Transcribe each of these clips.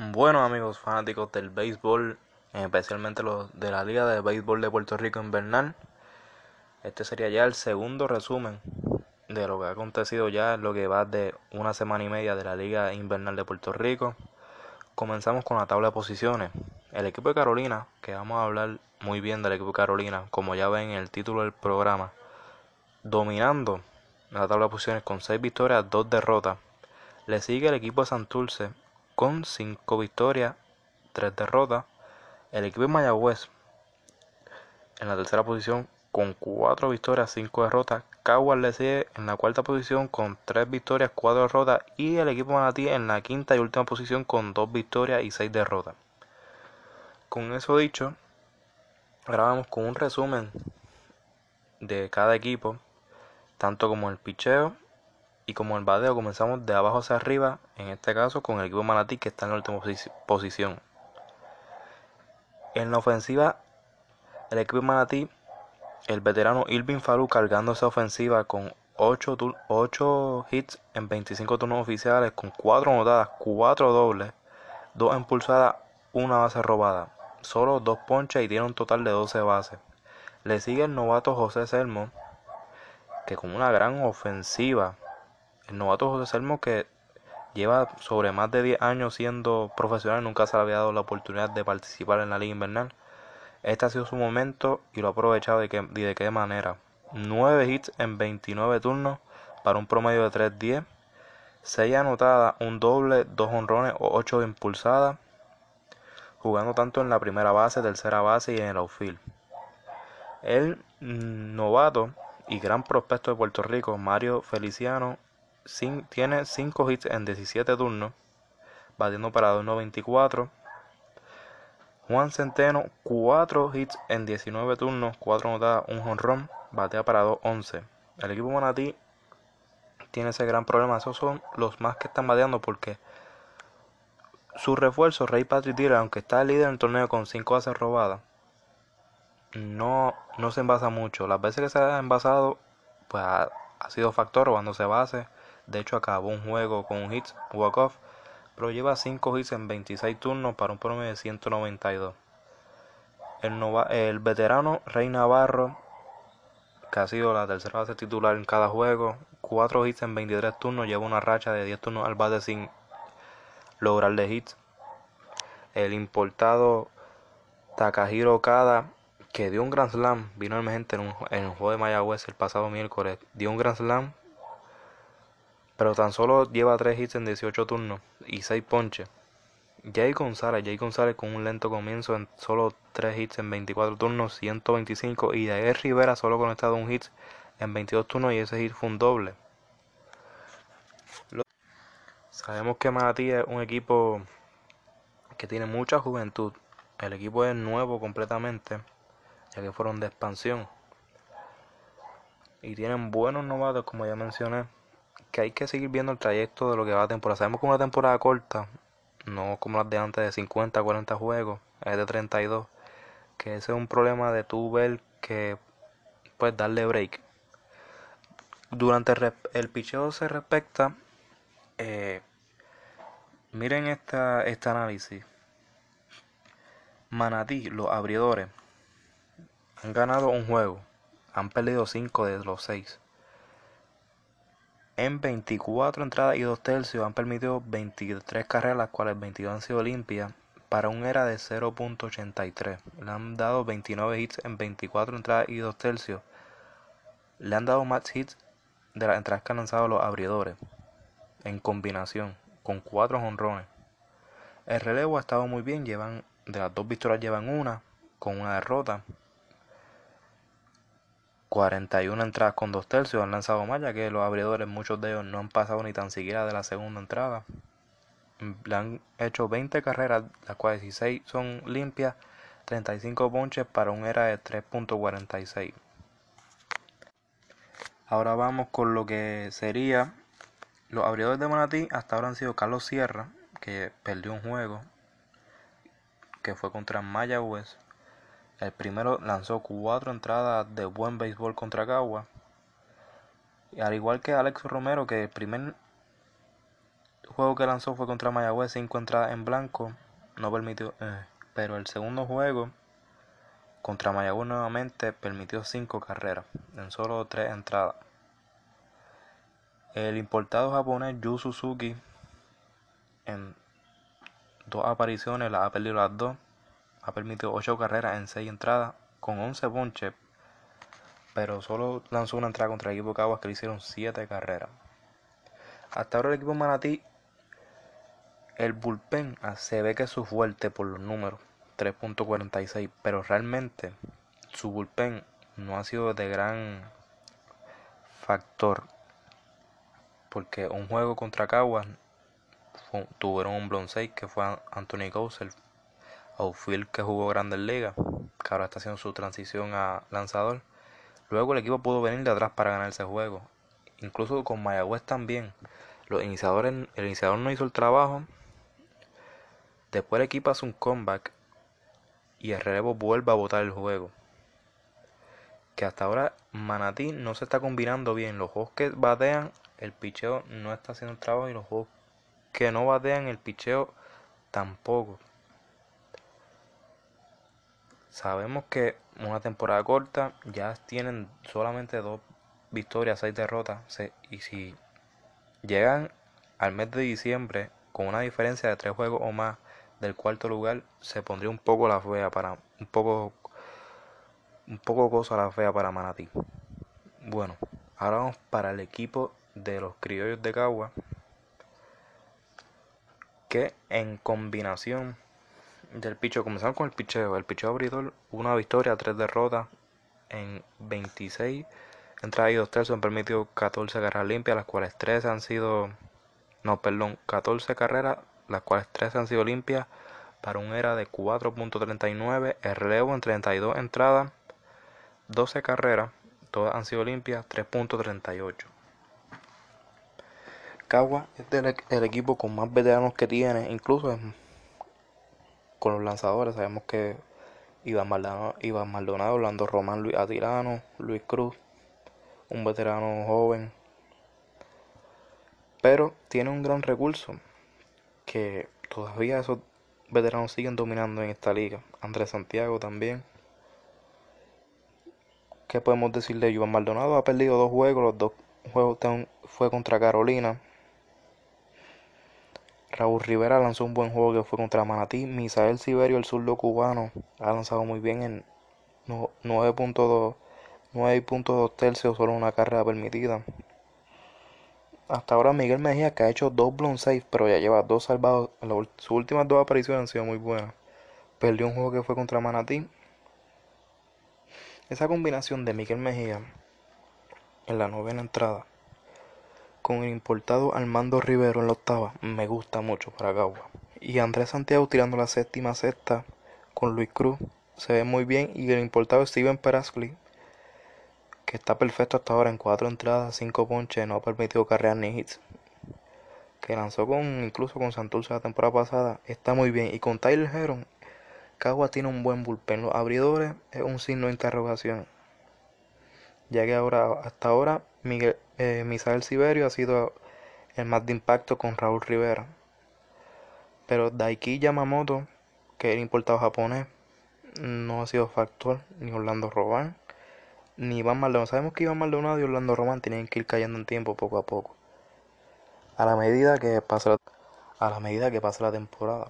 Bueno amigos fanáticos del béisbol, especialmente los de la Liga de Béisbol de Puerto Rico Invernal, este sería ya el segundo resumen de lo que ha acontecido ya en lo que va de una semana y media de la Liga Invernal de Puerto Rico. Comenzamos con la tabla de posiciones. El equipo de Carolina, que vamos a hablar muy bien del equipo de Carolina, como ya ven en el título del programa, dominando la tabla de posiciones con 6 victorias, 2 derrotas. Le sigue el equipo de Santurce con 5 victorias, 3 derrotas. El equipo de Mayagüez en la tercera posición con 4 victorias, 5 derrotas. Caguas le sigue en la cuarta posición con 3 victorias, 4 derrotas. Y el equipo Manatí en la quinta y última posición con 2 victorias y 6 derrotas. Con eso dicho, ahora vamos con un resumen de cada equipo, tanto como el picheo y como el bateo comenzamos de abajo hacia arriba, en este caso con el equipo Manatí que está en la última posición. En la ofensiva, el equipo Manatí, el veterano Irving Falú cargando esa ofensiva con 8, 8 hits en 25 turnos oficiales, con 4 anotadas, 4 dobles, 2 impulsadas, 1 base robada. Solo 2 ponches y tiene un total de 12 bases. Le sigue el novato José Selmo, que con una gran ofensiva el novato José Selmo que lleva sobre más de 10 años siendo profesional, nunca se le había dado la oportunidad de participar en la liga invernal. Este ha sido su momento y lo ha aprovechado de, que, de qué manera. 9 hits en 29 turnos para un promedio de 3-10. 6 anotadas, un doble, 2 honrones o 8 impulsadas. Jugando tanto en la primera base, tercera base y en el outfield. El mm, novato y gran prospecto de Puerto Rico, Mario Feliciano, tiene 5 hits en 17 turnos, batiendo para 2.94. Juan Centeno, 4 hits en 19 turnos, 4 anotadas, un jonrón, batea para 2.11. El equipo Manatí tiene ese gran problema. Esos son los más que están bateando porque su refuerzo, Rey Patrick Diller, aunque está líder en el torneo con 5 bases robadas, no, no se envasa mucho. Las veces que se ha envasado, pues ha, ha sido factor robándose bases de hecho, acabó un juego con un hit, walk-off, pero lleva 5 hits en 26 turnos para un promedio de 192. El, el veterano Rey Navarro, que ha sido la tercera base titular en cada juego, 4 hits en 23 turnos, lleva una racha de 10 turnos al bate sin lograrle hits. El importado Takahiro Okada, que dio un Grand Slam, vino emergente en un, en un juego de Mayagüez el pasado miércoles, dio un Grand Slam pero tan solo lleva 3 hits en 18 turnos y 6 ponches. Jay González, Jay González con un lento comienzo en solo 3 hits en 24 turnos, 125 y David Rivera solo conectado un hit en 22 turnos y ese hit fue un doble. Sabemos que Manatí es un equipo que tiene mucha juventud. El equipo es nuevo completamente, ya que fueron de expansión. Y tienen buenos novatos, como ya mencioné que hay que seguir viendo el trayecto de lo que va a temporada. Sabemos que una temporada corta, no como las de antes de 50, 40 juegos, es de 32, que ese es un problema de tu ver que pues darle break. Durante el, el picheo se respecta, eh, miren esta, este análisis. Manatí, los abridores, han ganado un juego, han perdido 5 de los 6 en 24 entradas y 2 tercios han permitido 23 carreras, las cuales 22 han sido limpias, para un era de 0.83. Le han dado 29 hits en 24 entradas y 2 tercios. Le han dado más hits de las entradas que han lanzado los abridores, en combinación, con 4 honrones. El relevo ha estado muy bien, llevan de las dos victorias llevan una, con una derrota. 41 entradas con 2 tercios han lanzado más, ya que los abridores, muchos de ellos no han pasado ni tan siquiera de la segunda entrada. Le han hecho 20 carreras, las cuales 16 son limpias, 35 ponches para un era de 3.46. Ahora vamos con lo que sería los abridores de Manatí. Hasta ahora han sido Carlos Sierra, que perdió un juego, que fue contra Mayagüez el primero lanzó cuatro entradas de buen béisbol contra Cagua. Y al igual que Alex Romero, que el primer juego que lanzó fue contra Mayagüez, 5 entradas en blanco, no permitió, eh, pero el segundo juego contra Mayagüez nuevamente permitió 5 carreras en solo 3 entradas. El importado japonés Yu Suzuki en dos apariciones las ha perdido las dos, ha permitido 8 carreras en 6 entradas con 11 ponches, pero solo lanzó una entrada contra el equipo Caguas que le hicieron 7 carreras. Hasta ahora el equipo Manatí, el bullpen ah, se ve que es su fuerte por los números, 3.46, pero realmente su bullpen no ha sido de gran factor porque un juego contra Caguas tuvieron un blown que fue Anthony Gosel, outfield que jugó Grandes Ligas, que ahora está haciendo su transición a lanzador. Luego el equipo pudo venir de atrás para ganar ese juego. Incluso con Mayagüez también. El iniciador no hizo el trabajo. Después el equipo hace un comeback y el relevo vuelve a botar el juego. Que hasta ahora Manatí no se está combinando bien. Los juegos que batean el picheo no está haciendo el trabajo y los juegos que no batean el picheo tampoco. Sabemos que una temporada corta ya tienen solamente dos victorias, seis derrotas. Y si llegan al mes de diciembre con una diferencia de tres juegos o más del cuarto lugar, se pondría un poco la fea para un poco un poco cosa la fea para Manatí. Bueno, ahora vamos para el equipo de los criollos de Cagua que en combinación del picheo, comenzamos con el picheo, el picheo abridor, una victoria, tres derrotas en 26 entradas y dos tercios han permitido 14 carreras limpias, las cuales 13 han sido, no, perdón, 14 carreras, las cuales 13 han sido limpias para un era de 4.39, el relevo en 32 entradas, 12 carreras, todas han sido limpias, 3.38. Cagua es el, equipo con más veteranos que tiene, incluso con los lanzadores. Sabemos que Iván Maldonado, Iván Maldonado Orlando Román, Luis Atirano, Luis Cruz, un veterano joven. Pero tiene un gran recurso que todavía esos veteranos siguen dominando en esta liga. Andrés Santiago también. ¿Qué podemos decir de Iván Maldonado? Ha perdido dos juegos, los dos juegos fue contra Carolina Raúl Rivera lanzó un buen juego que fue contra Manatí. Misael Siberio, el zurdo cubano, ha lanzado muy bien en 9.2 tercios, solo una carrera permitida. Hasta ahora Miguel Mejía que ha hecho dos blown safe, pero ya lleva dos salvados. Sus últimas dos apariciones han sido muy buenas. Perdió un juego que fue contra Manatí. Esa combinación de Miguel Mejía en la novena entrada con el importado Armando Rivero en la octava me gusta mucho para Gagua. Y Andrés Santiago tirando la séptima sexta con Luis Cruz se ve muy bien. Y el importado Steven Peraskli que está perfecto hasta ahora en cuatro entradas, cinco ponches, no ha permitido carreras ni hits. Que lanzó con incluso con Santurce la temporada pasada, está muy bien. Y con Tyler Heron, Cagua tiene un buen bullpen. Los abridores es un signo de interrogación. Ya que ahora, hasta ahora, Miguel, eh, Misael Siberio ha sido el más de impacto con Raúl Rivera. Pero Daiki Yamamoto, que era importado japonés, no ha sido factor, ni Orlando Román, ni Iván Maldonado. Sabemos que Iván Maldonado y Orlando Román tienen que ir cayendo en tiempo poco a poco. A la medida que pasa la, a la, medida que pasa la temporada.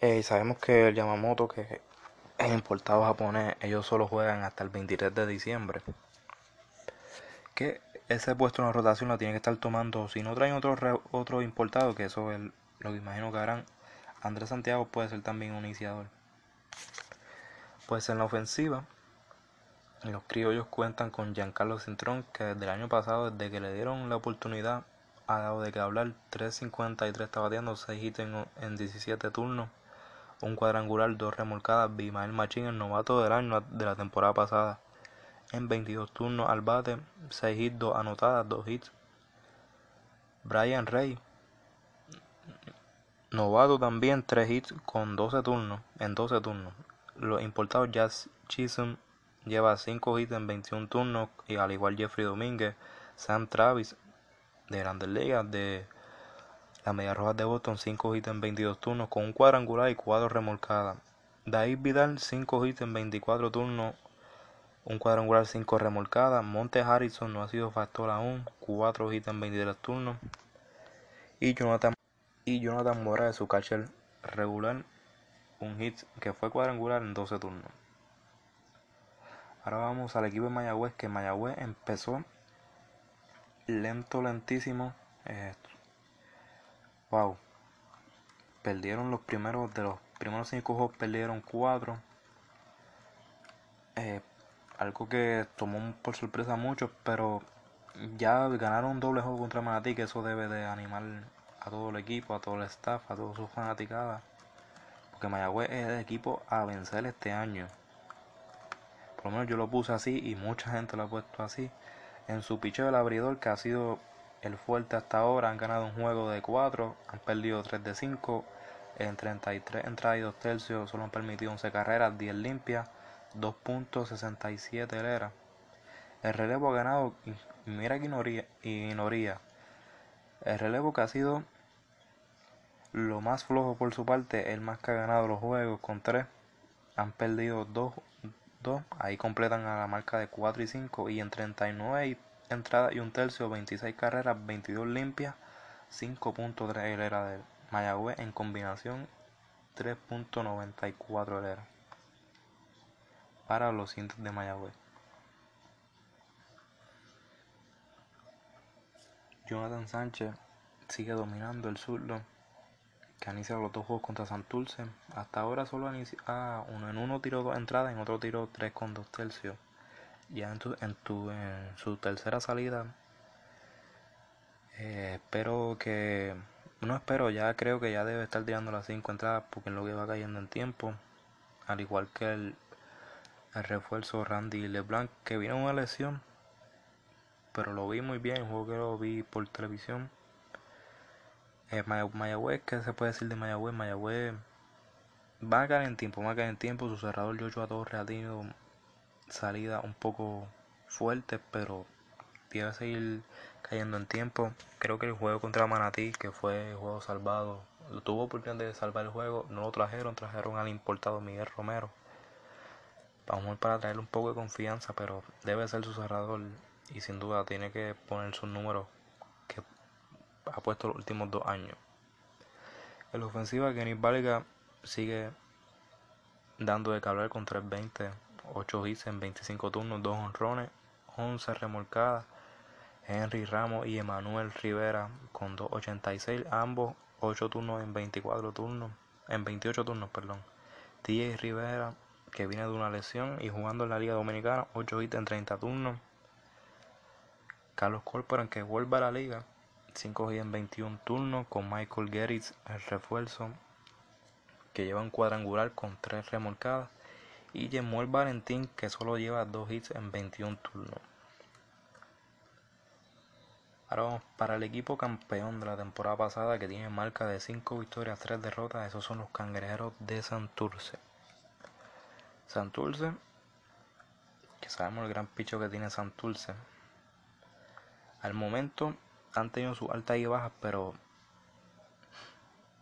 Eh, sabemos que el Yamamoto, que es importado japonés, ellos solo juegan hasta el 23 de diciembre que ese puesto en la rotación lo tiene que estar tomando. Si no traen otro, otro importado, que eso es lo que imagino que harán, Andrés Santiago puede ser también un iniciador. Pues en la ofensiva, los criollos cuentan con Giancarlo Cintrón, que desde el año pasado, desde que le dieron la oportunidad, ha dado de que hablar. 3.53 está bateando, 6 hits en, en 17 turnos, un cuadrangular, dos remolcadas. Bimael Machín, el novato del año de la temporada pasada en 22 turnos al bate, 6 hits, 2 anotadas, 2 hits. Brian Rey, novato también, 3 hits con 12 turnos, en 12 turnos. Los importados Jazz Chisholm lleva 5 hits en 21 turnos, y al igual Jeffrey Domínguez, Sam Travis de Grandes Ligas de Las Medias Rojas de Boston 5 hits en 22 turnos con un cuadrangular y 4 remolcadas. David Vidal 5 hits en 24 turnos, un cuadrangular 5 remolcadas. Monte Harrison no ha sido factor aún, 4 hits en 23 turnos. Y Jonathan, y Jonathan Morales, su catcher regular, un hit que fue cuadrangular en 12 turnos. Ahora vamos al equipo de Mayagüez, que Mayagüez empezó lento, lentísimo. Wow. Perdieron los primeros, de los primeros 5 juegos, perdieron 4. Eh, algo que tomó por sorpresa a muchos, pero ya ganaron un doble juego contra Manatí, que eso debe de animar a todo el equipo, a todo el staff, a todos sus fanaticadas. Porque Mayagüez es el equipo a vencer este año. Por lo menos yo lo puse así y mucha gente lo ha puesto así. En su picheo del abridor, que ha sido el fuerte hasta ahora, han ganado un juego de 4, han perdido 3 de 5. En 33 entradas y 2 tercios solo han permitido 11 carreras, 10 limpias, 2.67 era. El relevo ha ganado, mira que ignoría, El relevo que ha sido lo más flojo por su parte, el más que ha ganado los juegos con 3. Han perdido 2 2, ahí completan a la marca de 4 y 5 y en 39 entradas y un tercio, 26 carreras, 22 limpias, 5.3 era de Mayagüez en combinación 3.94 era para los cientos de Mayagüez. Jonathan Sánchez sigue dominando el zurdo que han iniciado los dos juegos contra Santurce. Hasta ahora solo iniciado ah, uno en uno tiró dos entradas, en otro tiró tres con dos tercios. Ya en, tu, en, tu, en su tercera salida, eh, espero que, no espero, ya creo que ya debe estar tirando las cinco entradas porque en lo que va cayendo en tiempo, al igual que el, el refuerzo Randy LeBlanc que vino una lesión, pero lo vi muy bien, el juego que lo vi por televisión eh, Mayagüez, ¿qué se puede decir de Mayagüez? Mayagüez va a caer en tiempo, va a caer en tiempo. Su cerrador Joshua Torres ha tenido salida un poco fuerte, pero debe seguir cayendo en tiempo. Creo que el juego contra Manatí, que fue el juego salvado, lo tuvo oportunidad de salvar el juego, no lo trajeron, trajeron al importado Miguel Romero. Vamos para traerle un poco de confianza, pero debe ser su cerrador y sin duda tiene que poner sus números ha puesto los últimos dos años. En la ofensiva, Kenny Valga sigue dando de cabral con 3.20, 8 hits en 25 turnos, 2 honrones, 11 remolcadas. Henry Ramos y Emanuel Rivera con 2.86, ambos 8 turnos en 24 turnos, en 28 turnos, perdón. TJ Rivera, que viene de una lesión y jugando en la Liga Dominicana, 8 hits en 30 turnos. Carlos Corporan, que vuelve a la liga, 5 en 21 turnos con Michael Gerritz el refuerzo que lleva un cuadrangular con 3 remolcadas y Jemuel Valentín que solo lleva 2 hits en 21 turnos. Ahora vamos para el equipo campeón de la temporada pasada que tiene marca de 5 victorias, 3 derrotas. Esos son los cangrejeros de Santurce. Santurce, que sabemos el gran picho que tiene Santurce. Al momento han tenido sus altas y bajas, pero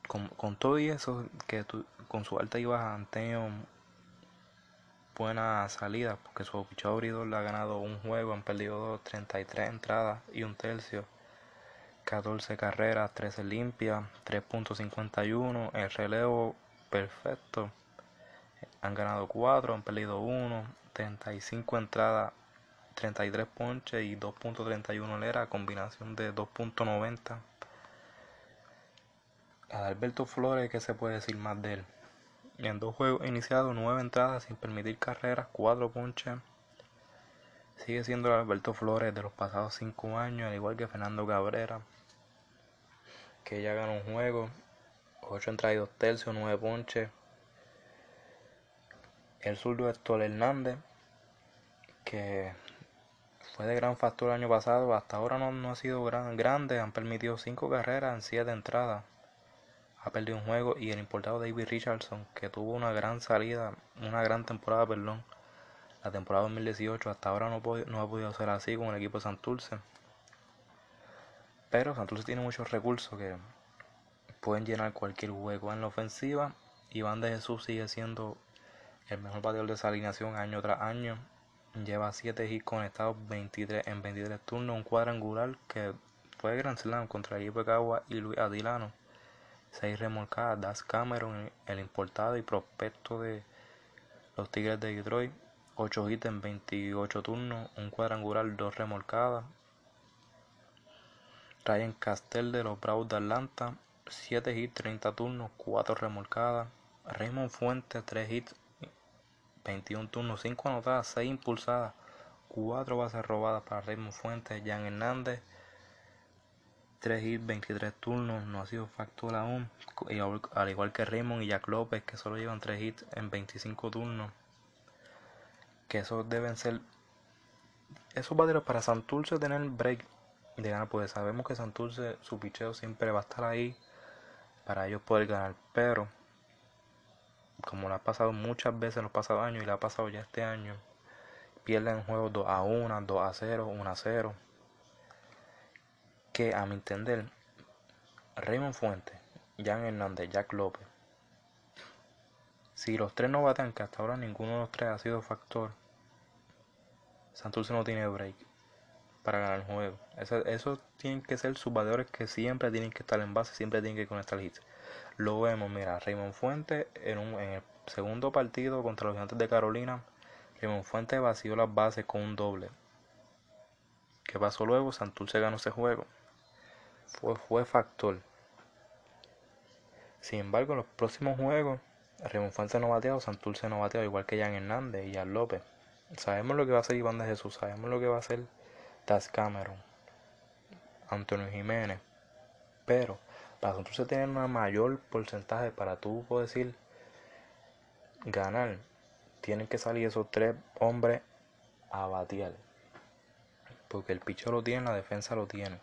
con, todo y eso, que con su alta y bajas han tenido buenas salidas, porque su pichador abridor le ha ganado un juego, han perdido dos, 33 entradas y un tercio, 14 carreras, 13 limpias, 3.51, el relevo perfecto, han ganado 4, han perdido 1, 35 entradas, 33 ponches y 2.31 lera, combinación de 2.90. Adalberto Flores, ¿qué se puede decir más de él? En dos juegos iniciados, 9 entradas sin permitir carreras, 4 ponches. Sigue siendo Alberto Flores de los pasados 5 años, al igual que Fernando Cabrera, que ya ganó un juego, 8 entradas y 2 tercios, 9 ponches. El zurdo Héctor Hernández, que fue de gran factor el año pasado, hasta ahora no, ha sido gran, grande, han permitido 5 carreras en 7 entradas. Ha perdido un juego y el importado David Richardson, que tuvo una gran salida, una gran temporada, perdón, la temporada 2018, hasta ahora no, no ha podido ser así con el equipo de Santurce. Pero Santurce tiene muchos recursos que pueden llenar cualquier hueco en la ofensiva. Iván de Jesús sigue siendo el mejor bateador de esa alineación año tras año. Lleva 7 hits conectados 23, en 23 turnos, un cuadrangular que fue Grand Slam contra el equipo y Luis Adilano. 6 remolcadas, Das Cameron, el importado y prospecto de los Tigres de Detroit. 8 hits en 28 turnos, un cuadrangular, 2 remolcadas. Ryan Castell de los Bravos de Atlanta, 7 hits, 30 turnos, 4 remolcadas. Raymond Fuentes, 3 hits, 21 turnos, 5 anotadas, 6 impulsadas, 4 bases robadas para Raymond Fuentes. Jan Hernández, 3 hits, 23 turnos, no ha sido factura aún. Al igual que Raymond y Jack López, que solo llevan 3 hits en 25 turnos. Que esos deben ser. Esos bateros para Santurce tener break de ganar, pues sabemos que Santurce, su picheo siempre va a estar ahí para ellos poder ganar. Pero como le ha pasado muchas veces en los pasados años y le ha pasado ya este año, pierden juegos 2 a 1, 2 a 0, 1 a 0. Que a mi entender, Raymond Fuentes, Jan Hernández, Jack López, si los tres no baten, que hasta ahora ninguno de los tres ha sido factor, Santurce no tiene break para ganar el juego. Eso, eso tienen que ser sus bateadores que siempre tienen que estar en base, siempre tienen que conectar hits. Lo vemos, mira, Raymond Fuentes en, un, en el segundo partido contra los gigantes de Carolina. Raymond Fuentes vació las bases con un doble. ¿Qué pasó luego? Santurce ganó ese juego. Fue, fue factor. Sin embargo, en los próximos juegos, Raymond Fuentes no bateado, Santurce no bateado, igual que Jan Hernández y Jan López. Sabemos lo que va a hacer Iván de Jesús, sabemos lo que va a hacer Taz Cameron, Antonio Jiménez. Pero para entonces tener un mayor porcentaje para tú poder decir ganar, tienen que salir esos tres hombres a batear. Porque el picho lo tiene, la defensa lo tiene.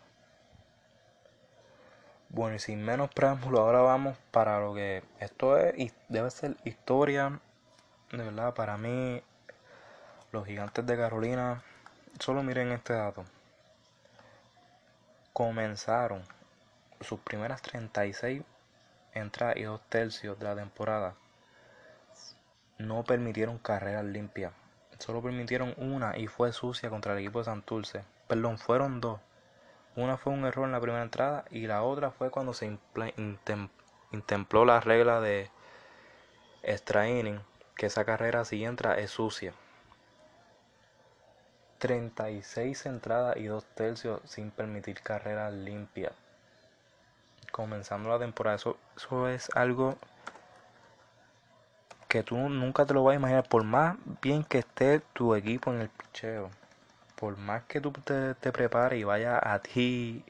Bueno, y sin menos preámbulo, ahora vamos para lo que esto es debe ser historia. De verdad, para mí, los gigantes de Carolina, solo miren este dato. Comenzaron sus primeras 36 entradas y dos tercios de la temporada no permitieron carreras limpias. Solo permitieron una y fue sucia contra el equipo de Santurce. Perdón, fueron dos. Una fue un error en la primera entrada y la otra fue cuando se intempló la regla de extra que esa carrera si entra es sucia. 36 entradas y dos tercios sin permitir carreras limpias comenzando la temporada. Eso, eso es algo que tú nunca te lo vas a imaginar. Por más bien que esté tu equipo en el picheo, por más que tú te, te prepares y vaya a ti,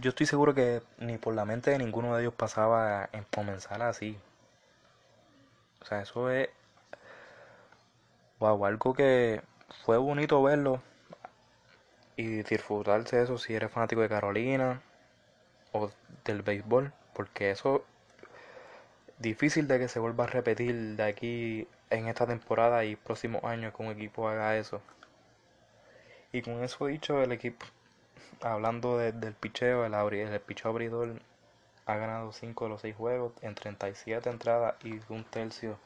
yo estoy seguro que ni por la mente de ninguno de ellos pasaba en comenzar así. O sea, eso es. Wow, algo que fue bonito verlo y disfrutarse de eso si eres fanático de Carolina o del béisbol, porque eso difícil de que se vuelva a repetir de aquí en esta temporada y próximos años que un equipo haga eso. Y con eso dicho, el equipo, hablando del picheo, el, el picheo abridor ha ganado 5 de los 6 juegos en 37 entradas y un tercio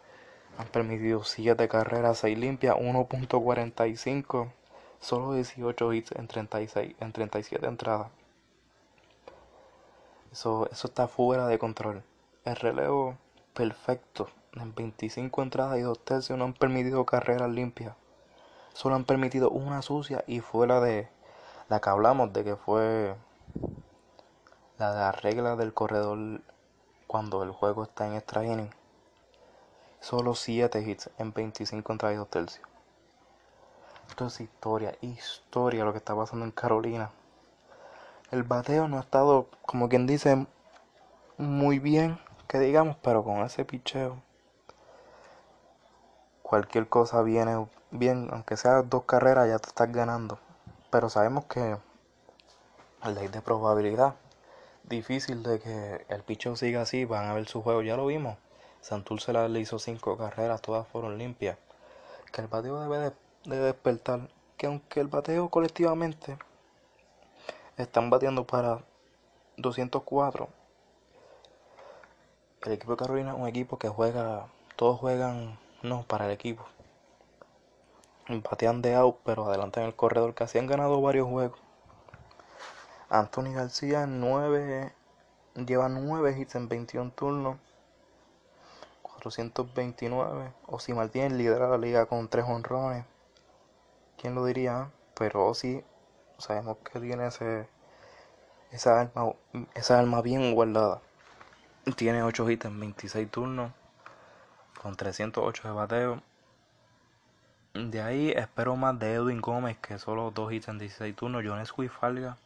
han permitido 7 carreras, 6 limpias, 1.45, solo 18 hits en 36 en 37 entradas. Eso, eso está fuera de control. El relevo perfecto. En 25 entradas y dos tercios no han permitido carreras limpias. Solo han permitido una sucia y fue la de la que hablamos de que fue la de la regla del corredor cuando el juego está en extra inning. Solo 7 hits en 25 entradas y dos tercios. Esto es historia, historia lo que está pasando en Carolina. El bateo no ha estado, como quien dice, muy bien, que digamos, pero con ese picheo, cualquier cosa viene bien, aunque sea dos carreras, ya te estás ganando. Pero sabemos que ley de probabilidad, difícil de que el picheo siga así, van a ver su juego, ya lo vimos. Santurce le hizo cinco carreras, todas fueron limpias. Que el bateo debe de despertar, que aunque el bateo colectivamente están bateando para 204. El equipo de Carolina es un equipo que juega, todos juegan, no, para el equipo. Batean de out, pero adelantan el corredor, casi han ganado varios juegos. Anthony García en 9, lleva 9 hits en 21 turnos. 429. Osi Martínez lidera la liga con 3 honrones. ¿Quién lo diría? Pero Osi, sabemos que tiene ese, esa, alma, esa alma bien guardada. Tiene 8 hits en 26 turnos. Con 308 de bateo. De ahí espero más de Edwin Gómez, que solo 2 hits en 16 turnos. Jones Falga,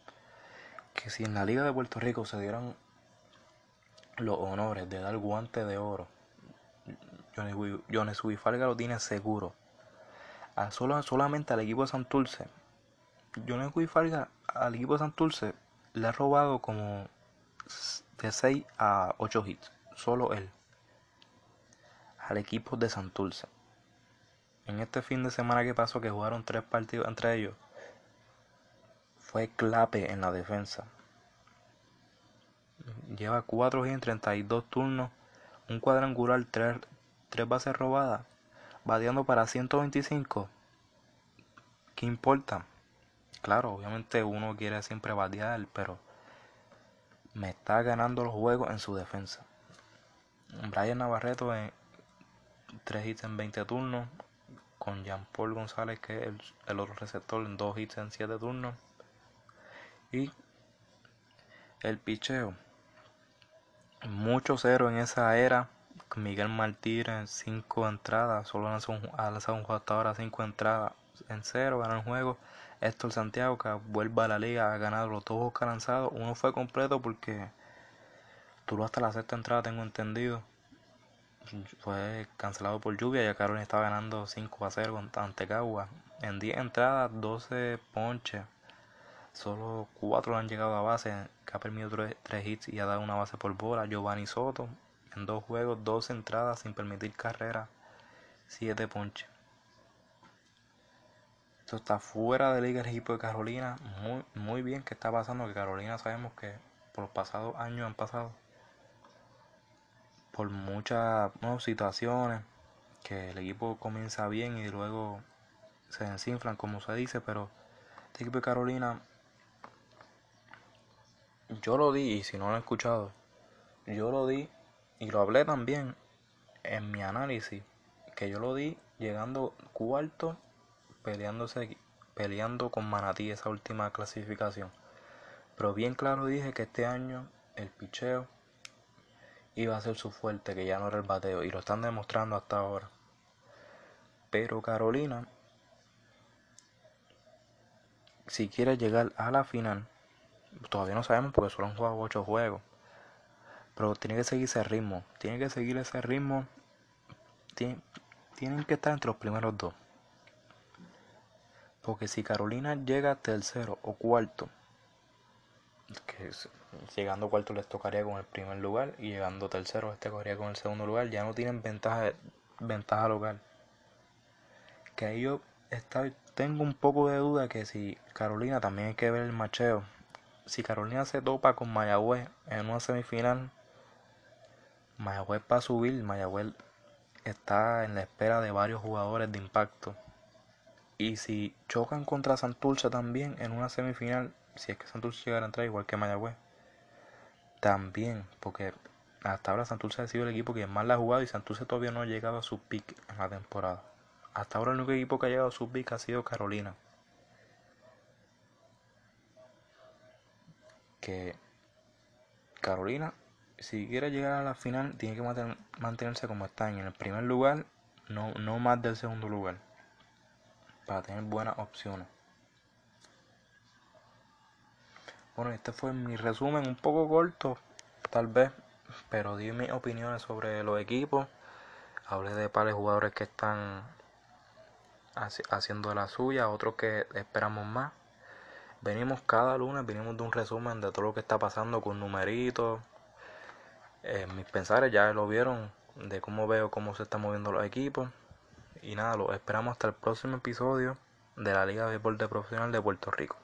que si en la Liga de Puerto Rico se dieran los honores de dar guante de oro, Jones Falga lo tiene seguro. A solo, solamente al equipo de Santurce. Jones Falga al equipo de Santurce le ha robado como de 6 a 8 hits. Solo él. Al equipo de Santurce. En este fin de semana que pasó, que jugaron tres partidos entre ellos, fue clave en la defensa. Lleva 4 hits en 32 turnos, un cuadrangular, 3, bases robadas, bateando para 125. ¿Qué importa? Claro, obviamente uno quiere siempre batear, pero me está ganando los juegos en su defensa. Brian Navarreto en 3 hits en 20 turnos, con Jean Paul González, que es el, otro receptor, en 2 hits en 7 turnos. Y el picheo. Mucho cero en esa era. Miguel Martínez, 5 entradas, solo ha lanzado un juego hasta ahora, 5 entradas en cero, gana el juego. Héctor Santiago, que vuelve a la liga, ha ganado los dos que ha lanzado. Uno fue completo porque duró hasta la sexta entrada, tengo entendido. Fue cancelado por lluvia. Ya Carolina estaba ganando 5 a 0 ante Cagua. En 10 entradas, 12 ponches. Solo 4 han llegado a base, que ha permitido 3 hits y ha dado una base por bola. Giovanni Soto, dos juegos, 12 entradas sin permitir carrera, 7 ponches. Esto está fuera de liga el equipo de Carolina. Muy, muy bien que está pasando, que Carolina sabemos que por los pasados años han pasado por muchas situaciones, que el equipo comienza bien y luego se desinflan, como se dice, pero este equipo de Carolina, yo lo di, y si no lo he escuchado, yo lo di y lo hablé también en mi análisis, que yo lo di llegando cuarto peleándose, peleando con Manatí esa última clasificación. Pero bien claro dije que este año el picheo iba a ser su fuerte, que ya no era el bateo, y lo están demostrando hasta ahora. Pero Carolina, si quiere llegar a la final, todavía no sabemos porque solo han jugado 8 juegos. Pero tiene que seguir ese ritmo, tiene que seguir ese ritmo. tienen que estar entre los primeros dos. Porque si Carolina llega tercero o cuarto, que llegando cuarto les tocaría con el primer lugar y llegando tercero este corría con el segundo lugar, ya no tienen ventaja, ventaja local. Que ahí yo tengo un poco de duda que si Carolina también hay que ver el macheo. Si Carolina se topa con Mayagüez en una semifinal, Mayagüez va a subir, Mayagüez está en la espera de varios jugadores de impacto. Y si chocan contra Santurce también en una semifinal, si es que Santurce llegara a entrar igual que Mayagüez, también, porque hasta ahora Santurce ha sido el equipo que más la ha jugado y Santurce todavía no ha llegado a su pick en la temporada. Hasta ahora el único equipo que ha llegado a su pick ha sido Carolina. Que Carolina, si quiere llegar a la final, tiene que mantenerse como está en el primer lugar, no, no más del segundo lugar para tener buenas opciones. Bueno, este fue mi resumen un poco corto, tal vez, pero di mis opiniones sobre los equipos. Hablé de pares jugadores que están haciendo la suya, otros que esperamos más. Venimos cada lunes, venimos de un resumen de todo lo que está pasando con numeritos. Eh, mis pensares ya lo vieron de cómo veo cómo se están moviendo los equipos. Y nada, lo esperamos hasta el próximo episodio de la Liga de Deporte Profesional de Puerto Rico.